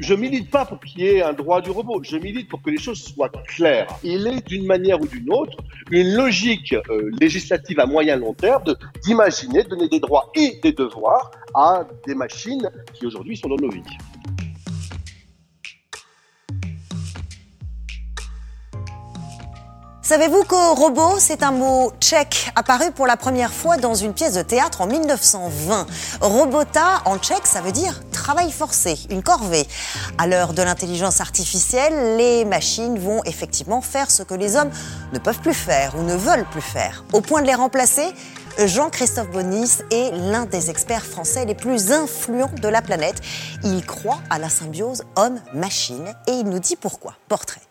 Je milite pas pour qu'il y ait un droit du robot, je milite pour que les choses soient claires. Il est d'une manière ou d'une autre une logique euh, législative à moyen long terme d'imaginer donner des droits et des devoirs à des machines qui aujourd'hui sont dans nos vies. Savez-vous que robot, c'est un mot tchèque apparu pour la première fois dans une pièce de théâtre en 1920 Robota en tchèque, ça veut dire travail forcé, une corvée. À l'heure de l'intelligence artificielle, les machines vont effectivement faire ce que les hommes ne peuvent plus faire ou ne veulent plus faire. Au point de les remplacer, Jean-Christophe Bonis est l'un des experts français les plus influents de la planète. Il croit à la symbiose homme-machine et il nous dit pourquoi. Portrait.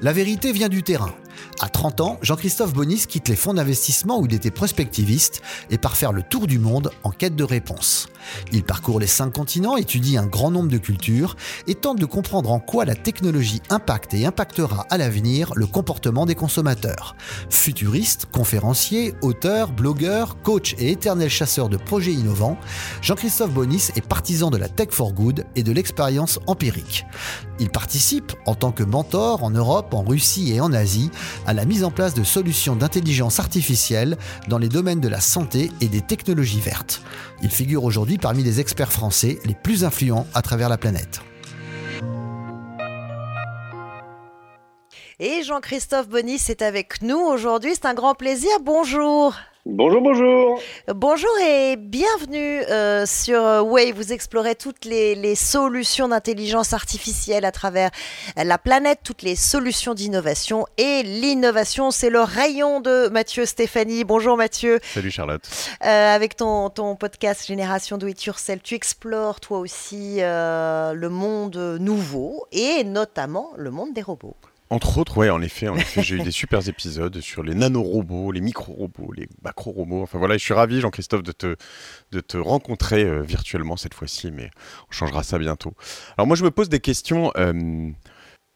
La vérité vient du terrain. À 30 ans, Jean-Christophe Bonis quitte les fonds d'investissement où il était prospectiviste et part faire le tour du monde en quête de réponses. Il parcourt les cinq continents, étudie un grand nombre de cultures et tente de comprendre en quoi la technologie impacte et impactera à l'avenir le comportement des consommateurs. Futuriste, conférencier, auteur, blogueur, coach et éternel chasseur de projets innovants, Jean-Christophe Bonis est partisan de la tech for good et de l'expérience empirique. Il participe, en tant que mentor en Europe, en Russie et en Asie, à la mise en place de solutions d'intelligence artificielle dans les domaines de la santé et des technologies vertes. Il figure aujourd'hui parmi les experts français les plus influents à travers la planète. Et Jean-Christophe Bonis est avec nous aujourd'hui. C'est un grand plaisir. Bonjour. Bonjour, bonjour. Bonjour et bienvenue euh, sur Way. Vous explorez toutes les, solutions d'intelligence artificielle à travers la planète, toutes les solutions d'innovation. Et l'innovation, c'est le rayon de Mathieu Stéphanie. Bonjour Mathieu. Salut Charlotte. Euh, avec ton, ton podcast Génération Do It Yourself, tu explores toi aussi euh, le monde nouveau et notamment le monde des robots. Entre autres, ouais, en effet, en effet j'ai eu des super épisodes sur les nanorobots, les micro-robots, les macro-robots. Enfin voilà, je suis ravi, Jean-Christophe, de te, de te rencontrer euh, virtuellement cette fois-ci, mais on changera ça bientôt. Alors moi, je me pose des questions euh,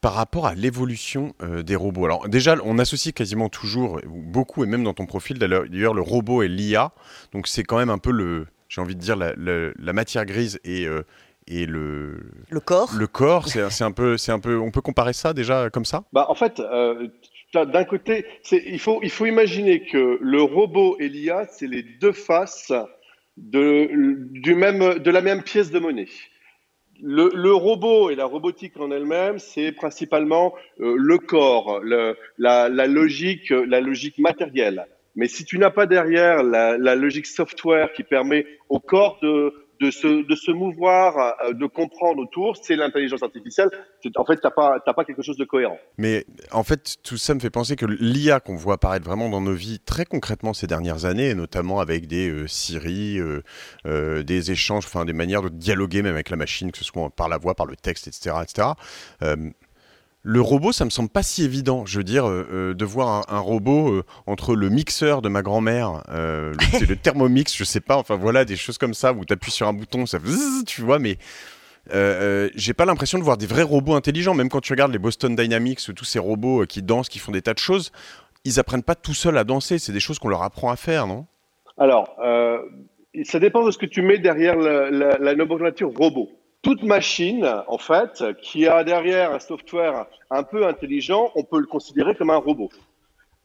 par rapport à l'évolution euh, des robots. Alors déjà, on associe quasiment toujours, beaucoup, et même dans ton profil d'ailleurs, le robot et l'IA. Donc c'est quand même un peu le, j'ai envie de dire, la, la matière grise et et le le corps. Le corps, c'est un peu, c'est un peu. On peut comparer ça déjà comme ça? Bah en fait. Euh, d'un côté, il faut, il faut imaginer que le robot et l'IA, c'est les deux faces de, du même, de la même pièce de monnaie. Le, le robot et la robotique en elle-même, c'est principalement euh, le corps, le, la, la, logique, la logique matérielle. Mais si tu n'as pas derrière la, la, logique software qui permet au corps de, de se, de se mouvoir, euh, de comprendre autour, c'est l'intelligence artificielle. En fait, tu n'as pas, pas quelque chose de cohérent. Mais en fait, tout ça me fait penser que l'IA qu'on voit apparaître vraiment dans nos vies très concrètement ces dernières années, notamment avec des euh, Siri, euh, des échanges, enfin des manières de dialoguer même avec la machine, que ce soit par la voix, par le texte, etc. etc. Le robot, ça me semble pas si évident. Je veux dire, euh, euh, de voir un, robot euh, entre le mixeur de ma grand-mère, le, le, thermomix, je sais pas, enfin voilà, des choses comme ça, où tu appuies sur un bouton, ça tu vois, mais j'ai pas l'impression de voir des vrais robots intelligents. Même quand tu regardes les Boston Dynamics, tous ces robots qui dansent, qui font des tas de choses, ils apprennent pas tout seuls à danser. C'est des choses qu'on leur apprend à faire, non? Alors, ça dépend de ce que tu mets derrière la, la, la nomenclature robot toute machine, en fait, qui a derrière un software un peu intelligent, on peut le considérer comme un robot.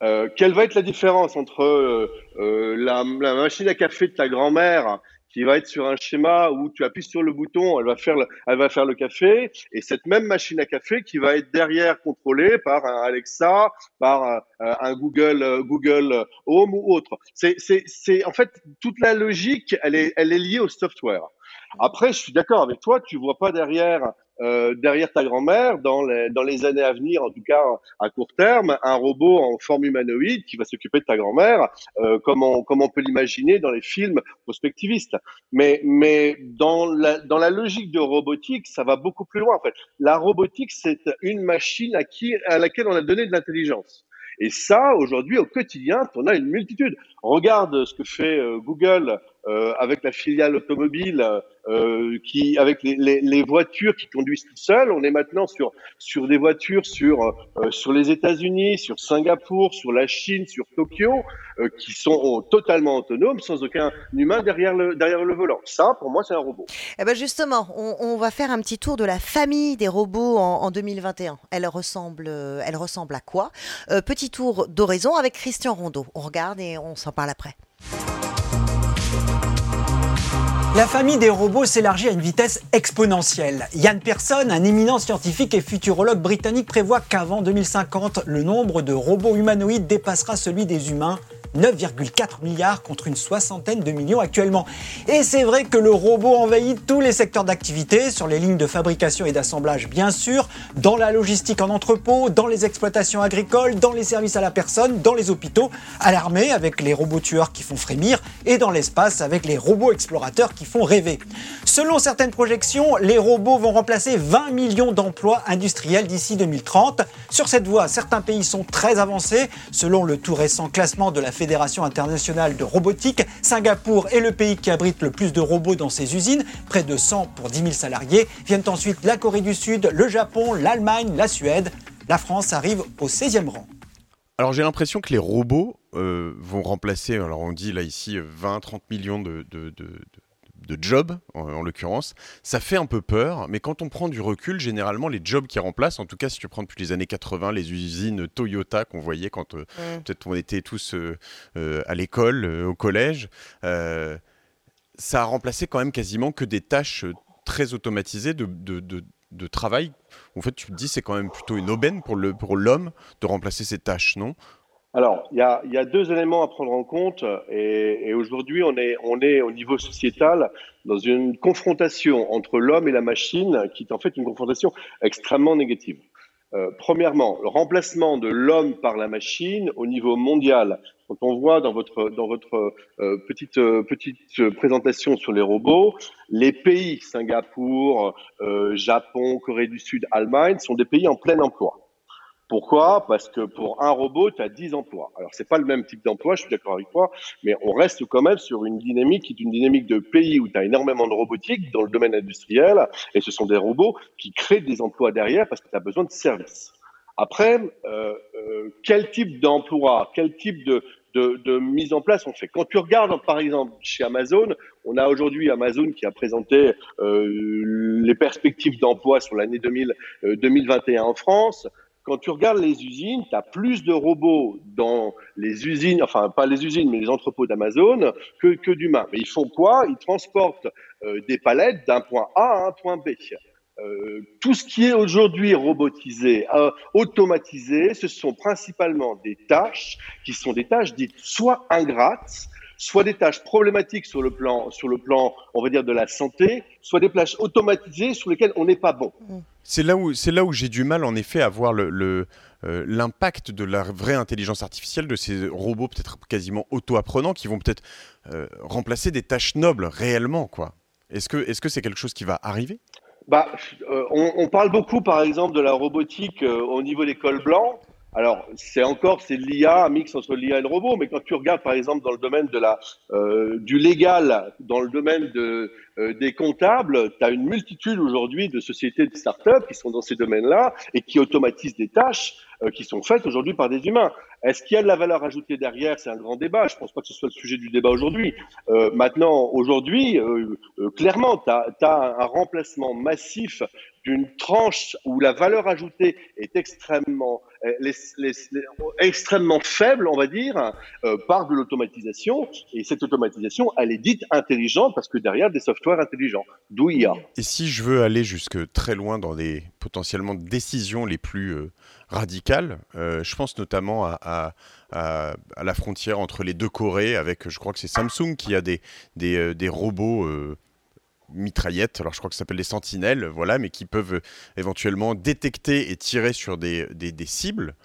Euh, quelle va être la différence entre euh, euh, la, la, machine à café de ta grand-mère qui va être sur un schéma où tu appuies sur le bouton, elle va faire le, elle va faire le café, et cette même machine à café qui va être derrière contrôlée par un Alexa, par un, un Google Google Home ou autre. C'est c'est en fait toute la logique, elle est elle est liée au software. Après, je suis d'accord avec toi, tu vois pas derrière euh, derrière ta grand-mère, dans les, années à venir, en tout cas à court terme, un robot en forme humanoïde qui va s'occuper de ta grand-mère, euh, comme, on, peut l'imaginer dans les films prospectivistes. Mais, dans, la, logique de robotique, ça va beaucoup plus loin. En fait, la robotique, c'est une machine à laquelle on a donné de l'intelligence. Et ça, aujourd'hui, au quotidien, on a une multitude. Regarde ce que fait euh, Google euh, avec la filiale automobile, euh, qui, avec les, voitures qui conduisent tout seules. On est maintenant sur sur des voitures sur euh, sur les États-Unis, sur Singapour, sur la Chine, sur Tokyo, qui sont totalement autonomes, sans aucun humain derrière le derrière le volant. Ça, pour moi, c'est un robot. Eh ben justement, on, va faire un petit tour de la famille des robots en, en 2021. Elle ressemble, elle ressemble à quoi? Petit tour d'horizon avec Christian Rondeau. On regarde et on s'en parle après. La famille des robots s'élargit à une vitesse exponentielle. Yann Persson, un éminent scientifique et futurologue britannique, prévoit qu'avant 2050, le nombre de robots humanoïdes dépassera celui des humains 9,4 milliards contre une soixantaine de millions actuellement. Et c'est vrai que le robot envahit tous les secteurs d'activité, sur les lignes de fabrication et d'assemblage bien sûr, dans la logistique en entrepôt, dans les exploitations agricoles, dans les services à la personne, dans les hôpitaux, à l'armée avec les robots tueurs qui font frémir et dans l'espace avec les robots explorateurs qui font rêver. Selon certaines projections, les robots vont remplacer 20 millions d'emplois industriels d'ici 2030. Sur cette voie, certains pays sont très avancés. Selon le tout récent classement de la Fédération internationale de robotique, Singapour est le pays qui abrite le plus de robots dans ses usines, près de 100 pour 10 000 salariés. Viennent ensuite la Corée du Sud, le Japon, l'Allemagne, la Suède. La France arrive au 16e rang. Alors j'ai l'impression que les robots euh, vont remplacer, alors on dit là ici 20-30 millions de, de job, en, l'occurrence, ça fait un peu peur, mais quand on prend du recul, généralement, les jobs qui remplacent, en tout cas si tu prends depuis les années 80, les usines Toyota qu'on voyait quand euh, mm. peut-être on était tous euh, euh, à l'école, au collège, ça a remplacé quand même quasiment que des tâches très automatisées de, de, travail. En fait, tu te dis c'est quand même plutôt une aubaine pour l'homme pour de remplacer ces tâches, non? Alors, il y a, deux éléments à prendre en compte, et, aujourd'hui, on est, au niveau sociétal dans une confrontation entre l'homme et la machine, qui est en fait une confrontation extrêmement négative. Euh, premièrement, le remplacement de l'homme par la machine au niveau mondial. Quand on voit dans votre dans votre euh, petite euh, petite présentation sur les robots, les pays Singapour, Japon, Corée du Sud, Allemagne sont des pays en plein emploi. Pourquoi? Parce que pour un robot, tu as 10 emplois. Alors, c'est pas le même type d'emploi, je suis d'accord avec toi, mais on reste quand même sur une dynamique qui est une dynamique de pays où tu as énormément de robotique dans le domaine industriel, et ce sont des robots qui créent des emplois derrière parce que tu as besoin de services. Après, euh, euh, quel type d'emploi, quel type de, de, de, mise en place on fait? Quand tu regardes, par exemple, chez Amazon, on a aujourd'hui Amazon qui a présenté euh, les perspectives d'emploi sur l'année 2021 en France quand tu regardes les usines, tu as plus de robots dans les usines, enfin pas les usines, mais les entrepôts d'Amazon que, que d'humains. Mais ils font quoi? Ils transportent euh, des palettes d'un point A à un point B. Euh, tout ce qui est aujourd'hui robotisé, euh, automatisé, ce sont principalement des tâches qui sont des tâches dites soit ingrates, soit des tâches problématiques sur le plan, sur le plan, on va dire, de la santé, soit des tâches automatisées sur lesquelles on n'est pas bon. Mm. C'est là où, où j'ai du mal, en effet, à voir euh, l'impact de la vraie intelligence artificielle, de ces robots peut-être quasiment auto-apprenants qui vont peut-être euh, remplacer des tâches nobles réellement. Est-ce que, est-ce que c'est quelque chose qui va arriver? Bah, euh, on, parle beaucoup, par exemple, de la robotique au niveau des cols blancs. Alors, c'est encore, c'est l'IA, un mix entre l'IA et le robot, mais quand tu regardes, par exemple, dans le domaine de la, du légal, dans le domaine de, euh, des comptables, tu as une multitude aujourd'hui de sociétés de start-up qui sont dans ces domaines-là et qui automatisent des tâches euh, qui sont faites aujourd'hui par des humains. Est-ce qu'il y a de la valeur ajoutée derrière? C'est un grand débat. Je pense pas que ce soit le sujet du débat aujourd'hui. Euh, maintenant, aujourd'hui, euh, euh clairement, tu as, un remplacement massif d'une tranche où la valeur ajoutée est extrêmement, les, les, les, extrêmement faible, on va dire, euh, par de l'automatisation. Et cette automatisation, elle est dite intelligente parce que derrière des softwares intelligents, d'où il y a. Et si je veux aller jusque très loin dans les potentiellement décisions les plus euh, radicales, euh, je pense notamment à, à, la frontière entre les deux Corées, avec, je crois que c'est Samsung qui a des, des, euh, des robots mitraillettes, alors je crois que ça s'appelle des sentinelles, voilà, mais qui peuvent éventuellement détecter et tirer sur des, des, des cibles.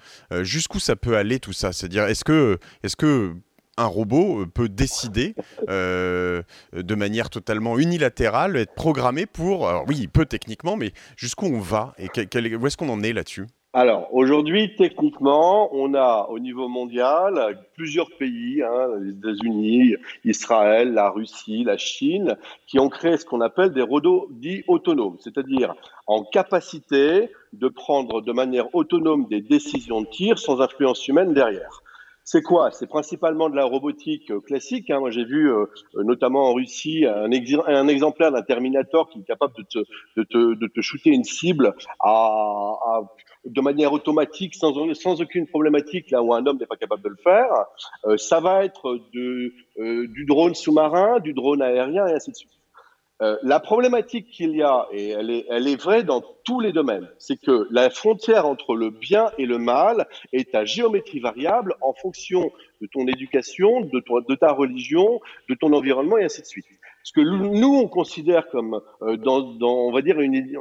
Jusqu'où ça peut aller tout ça? C'est-à-dire, est-ce que, est que un robot euh, peut décider euh, de manière totalement unilatérale, être programmé pour... Alors oui, il peut techniquement, mais jusqu'où on va et où est-ce qu'on en est là-dessus? Alors aujourd'hui, techniquement, on a au niveau mondial plusieurs pays, hein, les États-Unis, Israël, la Russie, la Chine, qui ont créé ce qu'on appelle des robots dits autonomes, c'est-à-dire en capacité de prendre de manière autonome des décisions de tir sans influence humaine derrière. C'est quoi? C'est principalement de la robotique euh, classique. Hein. Moi, j'ai vu euh, euh, notamment en Russie un, un exemplaire d'un Terminator qui est capable de te, de te, de te shooter une cible à, à, de manière automatique, sans, sans aucune problématique, là où un homme n'est pas capable de le faire. ça va être de, du drone sous-marin, du drone aérien et ainsi de suite. Euh, la problématique qu'il y a, et elle est, elle est vraie dans tous les domaines, c'est que la frontière entre le bien et le mal est à géométrie variable en fonction de ton éducation, de, de ta religion, de ton environnement et ainsi de suite. Ce que nous, on considère comme, euh, dans, dans, on va dire, une,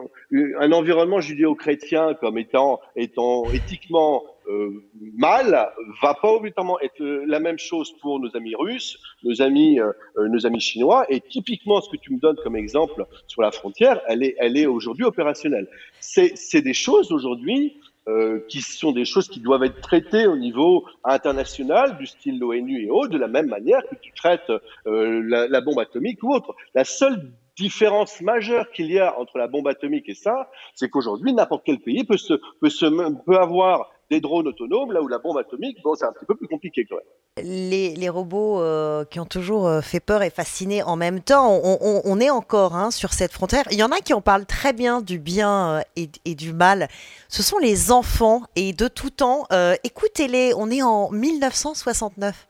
un environnement judéo-chrétien comme étant, étant éthiquement euh, mal, va pas obligatoirement être la même chose pour nos amis russes, nos amis, euh, nos amis chinois. Et typiquement, ce que tu me donnes comme exemple sur la frontière, elle est, elle est aujourd'hui opérationnelle. C'est des choses aujourd'hui euh, qui sont des choses qui doivent être traitées au niveau international, du style l'ONU et autres, de la même manière que tu traites euh, la, la, bombe atomique ou autre. La seule différence majeure qu'il y a entre la bombe atomique et ça, c'est qu'aujourd'hui, n'importe quel pays peut, se, peut, se, peut avoir des drones autonomes, là où la bombe atomique, bon, c'est un petit peu plus compliqué quand même. Les, robots euh, qui ont toujours euh, fait peur et fasciné en même temps, on, est encore hein, sur cette frontière. Il y en a qui en parlent très bien du bien euh, et, du mal. Ce sont les enfants et de tout temps. Écoutez-les, on est en 1969.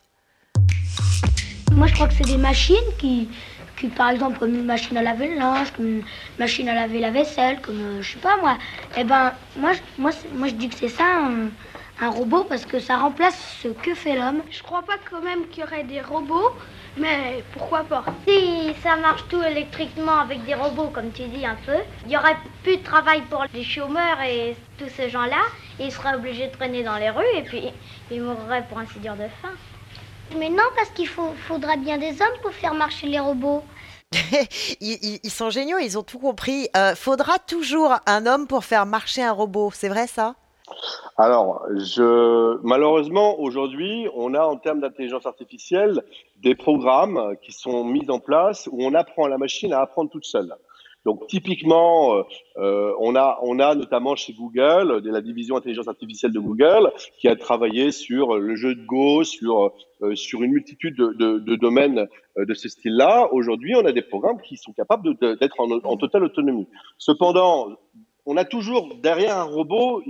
Moi, je crois que c'est des machines qui, par exemple, comme une machine à laver le linge, comme une machine à laver la vaisselle, comme, je sais pas moi. Eh ben, moi, moi, moi je dis que c'est ça un robot parce que ça remplace ce que fait l'homme. Je crois pas quand même qu'il y aurait des robots, mais pourquoi pas Si ça marche tout électriquement avec des robots, comme tu dis un peu, il y aurait plus de travail pour les chômeurs et tous ces gens-là. Ils seraient obligés de traîner dans les rues et puis ils mourraient pour ainsi dire de faim. Mais non, parce qu'il faut, faudra bien des hommes pour faire marcher les robots. ils, sont géniaux, ils ont tout compris. Euh, faudra toujours un homme pour faire marcher un robot, c'est vrai ça? Alors, je, malheureusement, aujourd'hui, on a en termes d'intelligence artificielle des programmes qui sont mis en place où on apprend à la machine à apprendre toute seule. Donc typiquement, euh, euh, on a on a notamment chez Google, de la division intelligence artificielle de Google, qui a travaillé sur le jeu de Go, sur euh, sur une multitude de, de, de domaines de ce style-là. Aujourd'hui, on a des programmes qui sont capables d'être en, en totale autonomie. Cependant, on a toujours derrière un robot,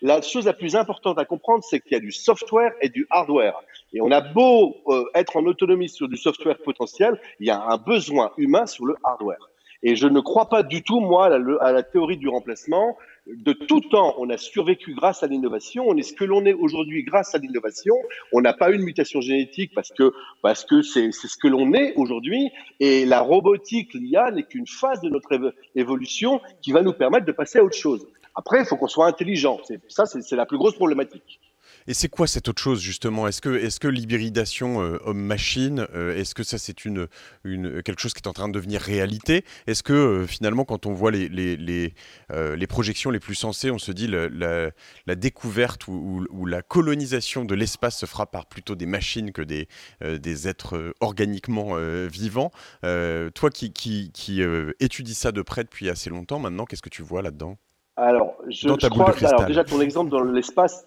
la chose la plus importante à comprendre, c'est qu'il y a du software et du hardware. Et on a beau euh, être en autonomie sur du software potentiel, il y a un besoin humain sur le hardware. Et je ne crois pas du tout, moi, à la, théorie du remplacement. De tout temps, on a survécu grâce à l'innovation. On est ce que l'on est aujourd'hui grâce à l'innovation. On n'a pas eu une mutation génétique parce que parce que c'est ce que l'on est aujourd'hui. Et la robotique, l'IA, n'est qu'une phase de notre évolution qui va nous permettre de passer à autre chose. Après, il faut qu'on soit intelligent. Ça, c'est la plus grosse problématique. Et c'est quoi cette autre chose justement? Est-ce que, est que l'hybridation euh, homme-machine, euh, est-ce que ça c'est une, une, quelque chose qui est en train de devenir réalité? Est-ce que euh, finalement quand on voit les, les, les, les, projections les plus sensées, on se dit la, la, la découverte ou, ou, la colonisation de l'espace se fera par plutôt des machines que des, des êtres organiquement vivants? Toi qui, qui, qui étudies ça de près depuis assez longtemps maintenant, qu'est-ce que tu vois là-dedans? Alors, je, je crois, alors déjà ton exemple dans l'espace,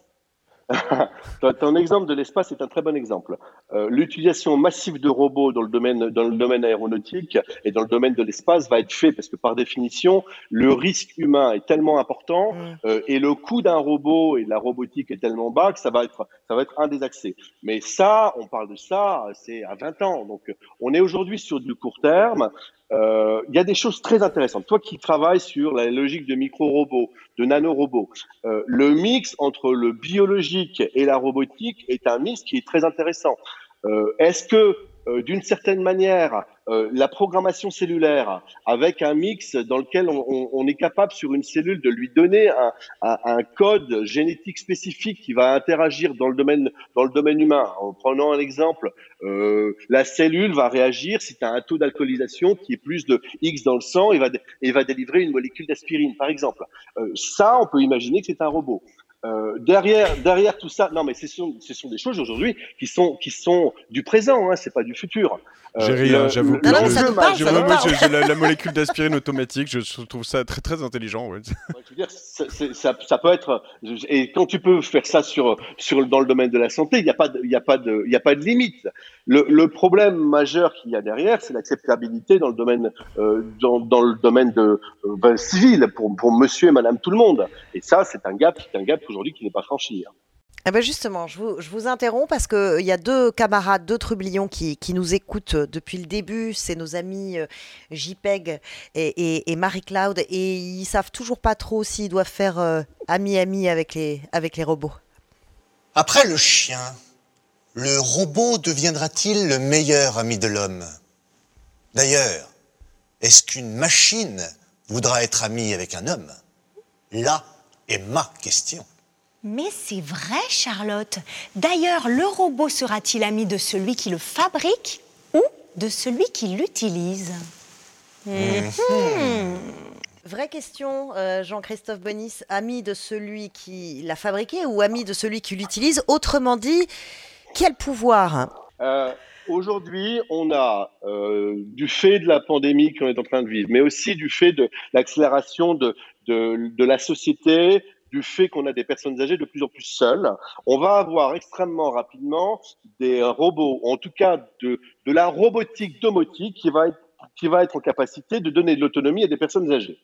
Ton exemple de l'espace est un très bon exemple. Euh, L'utilisation massive de robots dans le domaine dans le domaine aéronautique et dans le domaine de l'espace va être fait parce que par définition le risque humain est tellement important mm. euh, et le coût d'un robot et de la robotique est tellement bas que ça va être ça va être un des accès. Mais ça, on parle de ça, c'est à 20 ans. Donc on est aujourd'hui sur du court terme. Euh, il y a des choses très intéressantes. Toi qui travailles sur la logique de micro-robots, de nano-robots, euh, le mix entre le biologique et la robotique est un mix qui est très intéressant. Euh, Est-ce que euh, d'une certaine manière euh, la programmation cellulaire avec un mix dans lequel on, est capable sur une cellule de lui donner un, code génétique spécifique qui va interagir dans le domaine dans le domaine humain. En prenant un exemple, euh, la cellule va réagir si tu as un taux d'alcoolisation qui est plus de X dans le sang et va, et va délivrer une molécule d'aspirine, par exemple. ça, on peut imaginer que c'est un robot. Euh, derrière, derrière tout ça, non mais ce sont, ce sont des choses aujourd'hui qui sont, qui sont du présent, hein, c'est pas du futur. Euh, J'ai ri, hein, j'avoue. Non, non, ça nous parle, J'ai ça nous vraiment parle. j'ai- j'ai la, la molécule d'aspirine automatique, je trouve ça très très intelligent. ouais. Ouais, je veux dire, ça, ça peut être et quand tu peux faire ça sur sur dans le domaine de la santé, il n'y a pas de, il y a pas de il y a pas de limite. Le, le problème majeur qu'il y a derrière, c'est l'acceptabilité dans le domaine euh, dans, dans le domaine de euh, ben, civil pour pour Monsieur et Madame tout le monde. Et ça, c'est un gap, c'est un gap aujourd'hui qui n'est pas franchi. hein. Eh ben justement, je vous, je vous interromps parce qu'il y a deux camarades, deux trublions qui, qui nous écoutent euh, depuis le début. C'est nos amis euh, JPEG et, et, et Marie-Claude. Et ils savent toujours pas trop s'ils doivent faire euh, ami-ami avec les, avec les robots. Après le chien, le robot deviendra-t-il le meilleur ami de l'homme? D'ailleurs, est-ce qu'une machine voudra être amie avec un homme? Là est ma question. Mais c'est vrai, Charlotte. D'ailleurs, le robot sera-t-il ami de celui qui le fabrique ou de celui qui l'utilise? Vraie question, euh, Jean-Christophe Bonis, ami de celui qui l'a fabriqué ou ami de celui qui l'utilise? Autrement dit, quel pouvoir? Euh, Aujourd'hui, on a, euh, du fait de la pandémie qu'on est en train de vivre, mais aussi du fait de l'accélération de, de, de la société, du fait qu'on a des personnes âgées de plus en plus seules, on va avoir extrêmement rapidement des robots, en tout cas de, la robotique domotique qui être, qui va être en capacité de donner de l'autonomie à des personnes âgées.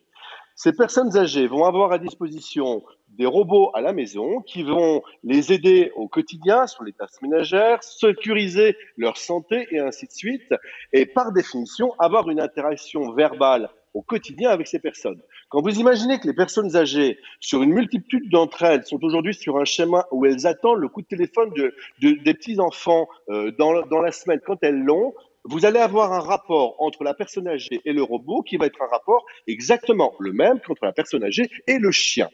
Ces personnes âgées vont avoir à disposition des robots à la maison qui vont les aider au quotidien sur les tâches ménagères, sécuriser leur santé et ainsi de suite, et par définition avoir une interaction verbale au quotidien avec ces personnes. Quand vous imaginez que les personnes âgées, sur une multitude d'entre elles, sont aujourd'hui sur un schéma où elles attendent le coup de téléphone de, de- des petits-enfants euh, dans, dans la semaine quand elles l'ont, vous allez avoir un rapport entre la personne âgée et le robot qui va être un rapport exactement le même qu'entre la personne âgée et le chien.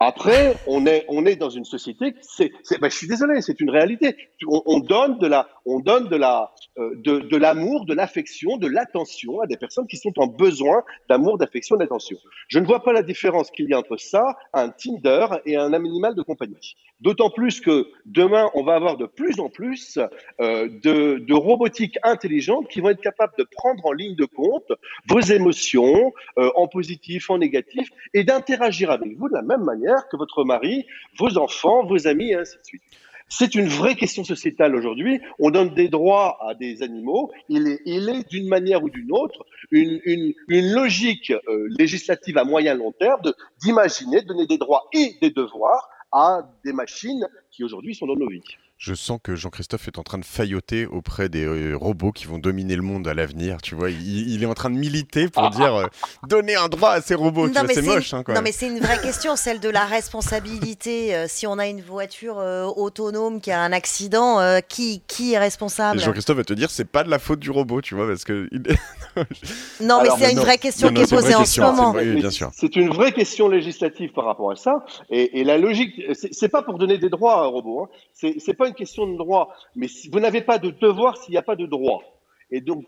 Après, on est, on est dans une société, c'est, ben, je suis désolé, c'est une réalité. On, on donne de la, on donne de la, euh, de, de l'amour, de l'affection, de l'attention à des personnes qui sont en besoin d'amour, d'affection, d'attention. Je ne vois pas la différence qu'il y a entre ça, un Tinder et un animal de compagnie. D'autant plus que demain, on va avoir de plus en plus euh, de, de robotique intelligente qui vont être capables de prendre en ligne de compte vos émotions, euh, en positif, en négatif, et d'interagir avec vous de la même manière que votre mari, vos enfants, vos amis, et ainsi de suite. C'est une vraie question sociétale aujourd'hui. On donne des droits à des animaux. Il est, il d'une manière ou d'une autre une, une, une logique euh, législative à moyen long terme d'imaginer, de donner des droits et des devoirs à des machines qui aujourd'hui sont dans nos vies. Je sens que Jean-Christophe est en train de failloter auprès des euh, robots qui vont dominer le monde à l'avenir. Tu vois, il, il est en train de militer pour dire euh, donner un droit à ces robots. C'est une- moche, hein, quand non, même. mais c'est une vraie question, celle de la responsabilité. Euh, si on a une voiture euh, autonome qui a un accident, euh, qui, qui est responsable? Jean-Christophe va te dire c'est pas de la faute du robot, tu vois, parce que il est- Non, mais c'est une vraie question non, qui non, est posée en question, ce moment. vrai. Oui, Mais bien sûr. C'est une vraie question législative par rapport à ça. Et, et la logique, c'est pas pour donner des droits à un robot. Hein. C'est c'est une question de droit. Mais vous n'avez pas de devoir s'il n'y a pas de droit. Et donc,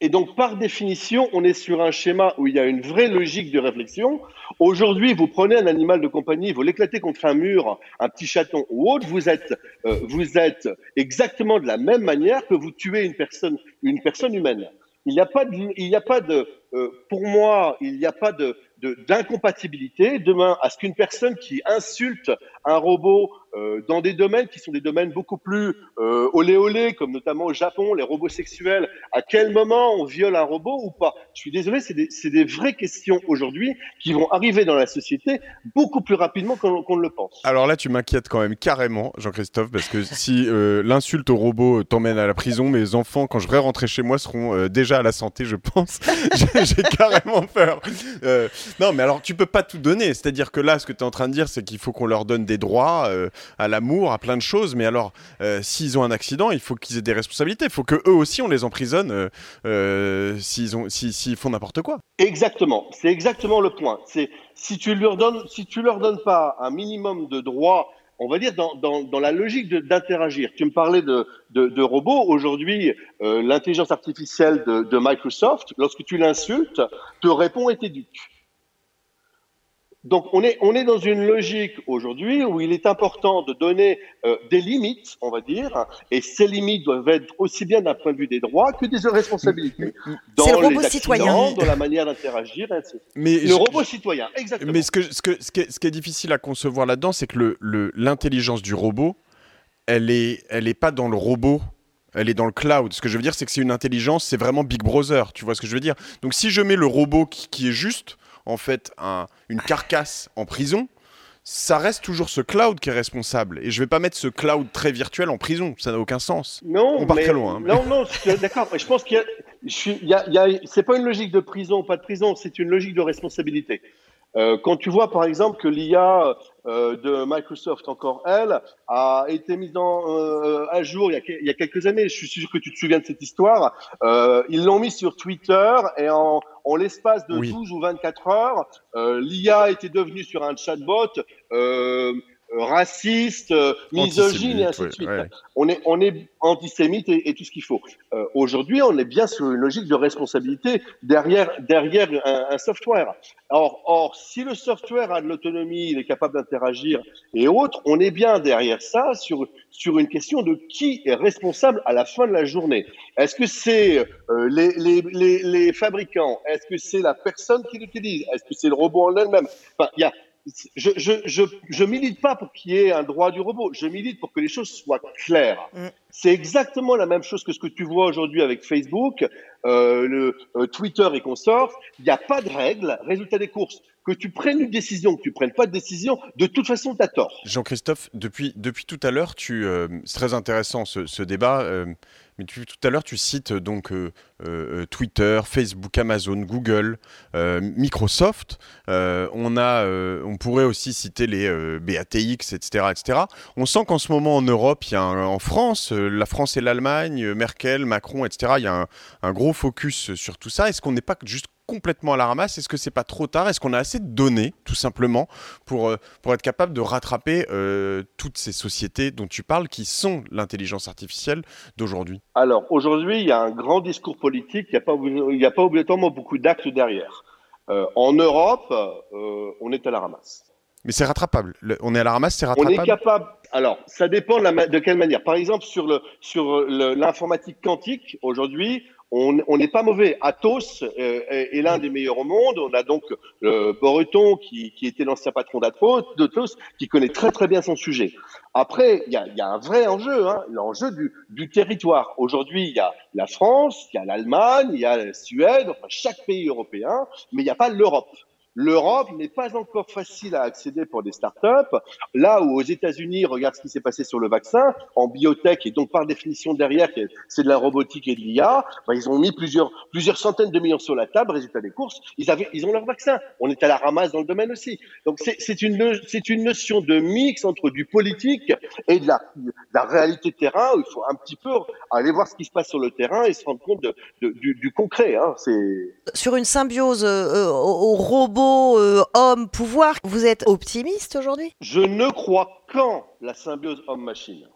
et donc, par définition, on est sur un schéma où il y a une vraie logique de réflexion. Aujourd'hui, vous prenez un animal de compagnie, vous l'éclatez contre un mur, un petit chaton ou autre, vous êtes, euh, vous êtes exactement de la même manière que vous tuez une personne, une personne humaine. Il n'y a pas de, il n'y a pas de, euh, pour moi, il n'y a pas de- d'incompatibilité demain à ce qu'une personne qui insulte un robot euh, dans des domaines qui sont des domaines beaucoup plus euh, olé olé, comme notamment au Japon, les robots sexuels, à quel moment on viole un robot ou pas? Je suis désolé, c'est des, des vraies questions aujourd'hui qui vont arriver dans la société beaucoup plus rapidement qu'on, ne le pense. Alors là, tu m'inquiètes quand même carrément, Jean-Christophe, parce que si euh, l'insulte au robot t'emmène à la prison, mes enfants, quand je vais rentrer chez moi, seront euh, déjà à la santé, je pense. J'ai carrément peur. Non, mais alors, tu peux pas tout donner. C'est-à-dire que là, ce que tu es en train de dire, c'est qu'il faut qu'on leur donne des droits euh, à l'amour, à plein de choses. Mais alors, euh, s'ils ont un accident, il faut qu'ils aient des responsabilités. Il faut que eux aussi, on les emprisonne euh, s'ils ont, si- s'ils font n'importe quoi. Exactement, c'est exactement le point. C'est si tu leur si leur donnes pas un minimum de droits, on va dire dans, la logique d'interagir. Tu me parlais de, robots. Aujourd'hui, l'intelligence artificielle de Microsoft, lorsque tu l'insultes, te répond et t'éduque. Donc on est, on est dans une logique aujourd'hui où il est important de donner euh, des limites, on va dire, et ces limites doivent être aussi bien d'un point de vue des droits que des responsabilités. Dans C'est le les accidents, citoyen. dans la manière d'interagir, ainsi. Mais Le je- robot citoyen, exactement. Mais ce, que, ce, que, ce, qui est, ce qui est difficile à concevoir là-dedans, c'est que le- le- l'intelligence du robot, elle est, elle est pas dans le robot. Elle est dans le cloud. Ce que je veux dire, c'est que c'est une intelligence, c'est vraiment Big Brother. Tu vois ce que je veux dire? Donc, si je mets le robot qui, qui est juste, en fait, un- une carcasse en prison, ça reste toujours ce cloud qui est responsable. Et je vais pas mettre ce cloud très virtuel en prison. Ça n'a aucun sens. Non, On part mais- très loin, hein. Non, non, d'accord. Je pense qu'il y a, a, c'est pas une logique de prison pas de prison, c'est une logique de responsabilité. Euh, quand tu vois, par exemple, que l'IA euh, de Microsoft, encore elle, a été mise en, euh, à jour il y, a, que- il y a quelques années. Je suis sûr que tu te souviens de cette histoire. Euh, ils l'ont mis sur Twitter et en, en l'espace de Oui. 12 ou 24 heures, euh, l'IA était devenue sur un chatbot euh, raciste, euh, misogyne et ainsi de suite ouais. on est, on est antisémite et, et tout ce qu'il faut. Euh, Aujourd'hui, on est bien sur une logique de responsabilité derrière, derrière un, un software. Or, or, si le software a de l'autonomie, il est capable d'interagir et autres, on est bien derrière ça sur, sur une question de qui est responsable à la fin de la journée. Est-ce que c'est euh, les, les, les, les fabricants? Est-ce que c'est la personne qui l'utilise? Est-ce que c'est le robot en elle-même? Enfin, il y a, je, je, je, je milite pas pour qu'il y ait un droit du robot. Je milite pour que les choses soient claires. Mm. C'est exactement la même chose que ce que tu vois aujourd'hui avec Facebook, euh, le euh, Twitter et consorts. Il n'y a pas de règles. Résultat des courses. Que tu prennes une décision, que tu prennes pas de décision, de toute façon, tu as tort. Jean-Christophe, depuis, depuis tout à l'heure, euh, c'est très intéressant ce, ce débat, euh, mais tu- tout à l'heure, tu cites euh, donc Twitter, Facebook, Amazon, Google, Microsoft. On, a, on pourrait aussi citer les BATX, etc., etc. On sent qu'en ce moment en Europe, il y a en France, la France et l'Allemagne, Merkel, Macron, etc., il y a un gros focus sur tout ça. Est-ce qu'on n'est pas juste complètement à la ramasse Est-ce que c'est pas trop tard? Est-ce qu'on a assez de données, tout simplement, pour, euh, pour être capable de rattraper euh, toutes ces sociétés dont tu parles, qui sont l'intelligence artificielle d'aujourd'hui? Alors, aujourd'hui, il y a un grand discours politique, il n'y a, a pas obligatoirement beaucoup d'actes derrière. Euh, en Europe, euh, on est à la ramasse. Mais c'est rattrapable. Le- on est à la ramasse, c'est On rattrapable? est capable. Alors, ça dépend de, la ma- de quelle manière. Par exemple, sur le sur le- l'informatique quantique, aujourd'hui, on n'est pas mauvais. Atos euh, est, l'un des meilleurs au monde. On a donc euh, Boreton qui, était l'ancien patron d'Atos, qui connaît très très bien son sujet. Après, il y a, un vrai enjeu, hein, l'enjeu du, territoire. Aujourd'hui, il y a la France, il y a l'Allemagne, il y a la Suède, chaque pays européen, mais il n'y a pas l'Europe. L'Europe n'est pas encore facile à accéder pour des startups. Là où aux États-Unis, regarde ce qui s'est passé sur le vaccin, en biotech, et donc par définition derrière, c'est de la robotique et de l'IA, ben, ils ont mis plusieurs, centaines de millions sur la table, résultat des courses, ils, ont leur vaccin. On est à la ramasse dans le domaine aussi. Donc c'est une, notion de mix entre du politique et de la, réalité de terrain, où il faut un petit peu aller voir ce qui se passe sur le terrain et se rendre compte du, concret. Hein. Sur une symbiose euh, euh, au au robot, euh, homme, pouvoir, vous êtes optimiste aujourd'hui? Je ne crois qu'en la symbiose homme-machine.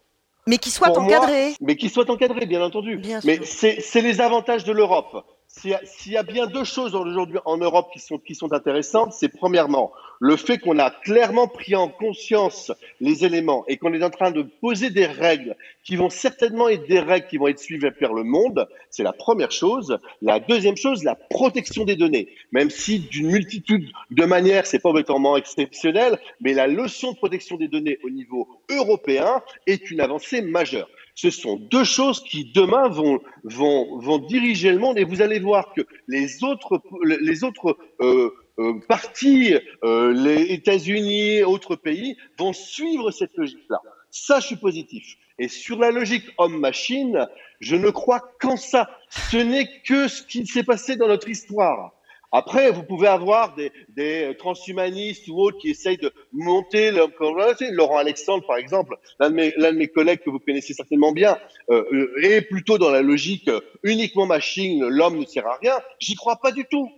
Mais qui soit Pour moi, encadré mais qui soit encadré, bien entendu. Bien mais c'est les avantages de l'Europe. S'il y, a- bien deux choses aujourd'hui en Europe qui sont, qui sont intéressantes, c'est premièrement le fait qu'on a clairement pris en conscience les éléments et qu'on est en train de poser des règles qui vont certainement être des règles qui vont être suivies par le monde. C'est la première chose. La deuxième chose, la protection des données. Même si d'une multitude de manières, c'est pas obligatoirement exceptionnel, mais la leçon de protection des données au niveau européen est une avancée majeure. Ce sont deux choses qui demain vont, diriger le monde et vous allez voir que les autres, les euh, euh, parties, euh, les États-Unis, autres pays vont suivre cette logique-là. Ça, je suis positif. Et sur la logique homme-machine, je ne crois qu'en ça. Ce n'est que ce qui s'est passé dans notre histoire. Après, vous pouvez avoir des, transhumanistes ou autres qui essayent de monter le, comme, c'est Laurent Alexandre, par exemple, l'un de mes, collègues que vous connaissez certainement bien, euh, est plutôt dans la logique euh, uniquement machine, l'homme ne sert à rien. J'y crois pas du tout.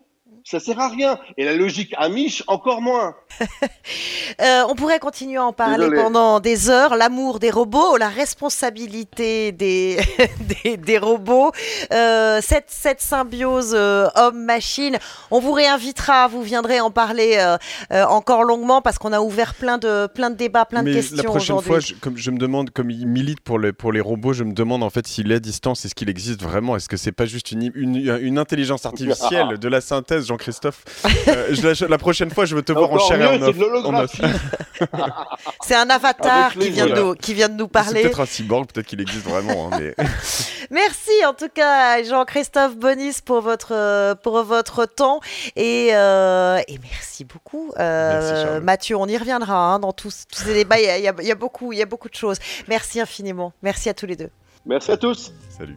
Ça sert à rien. Et la logique Amish, encore moins. Euh, on pourrait continuer à en parler Désolé. pendant des heures. L'amour des robots, la responsabilité des, des, des robots, euh, cette, cette symbiose euh, homme-machine. On vous réinvitera, vous viendrez en parler euh, euh, encore longuement parce qu'on a ouvert plein de, plein de débats, plein de questions la prochaine fois, je, comme je me demande, comme il milite pour, les pour les robots, je me demande en fait s'il est à distance, est-ce qu'il existe vraiment? Est-ce que c'est pas juste une, une, une intelligence artificielle de la synthèse, Jean-Christophe Euh, la, la prochaine fois, je veux te voir en chair et mieux, en c'est un avatar qui vient, de nous, qui vient de nous C'est parler. peut-être un cyborg, peut-être qu'il existe vraiment. hein, mais... Merci en tout cas Jean-Christophe Bonis pour votre, euh, pour votre temps et, euh, et merci beaucoup euh, Merci. Mathieu. On y reviendra hein, dans tous, tous ces débats. Il y, a, il y a- il y a beaucoup, il y a beaucoup de choses. Merci infiniment. Merci à tous les deux. Merci à tous. Salut.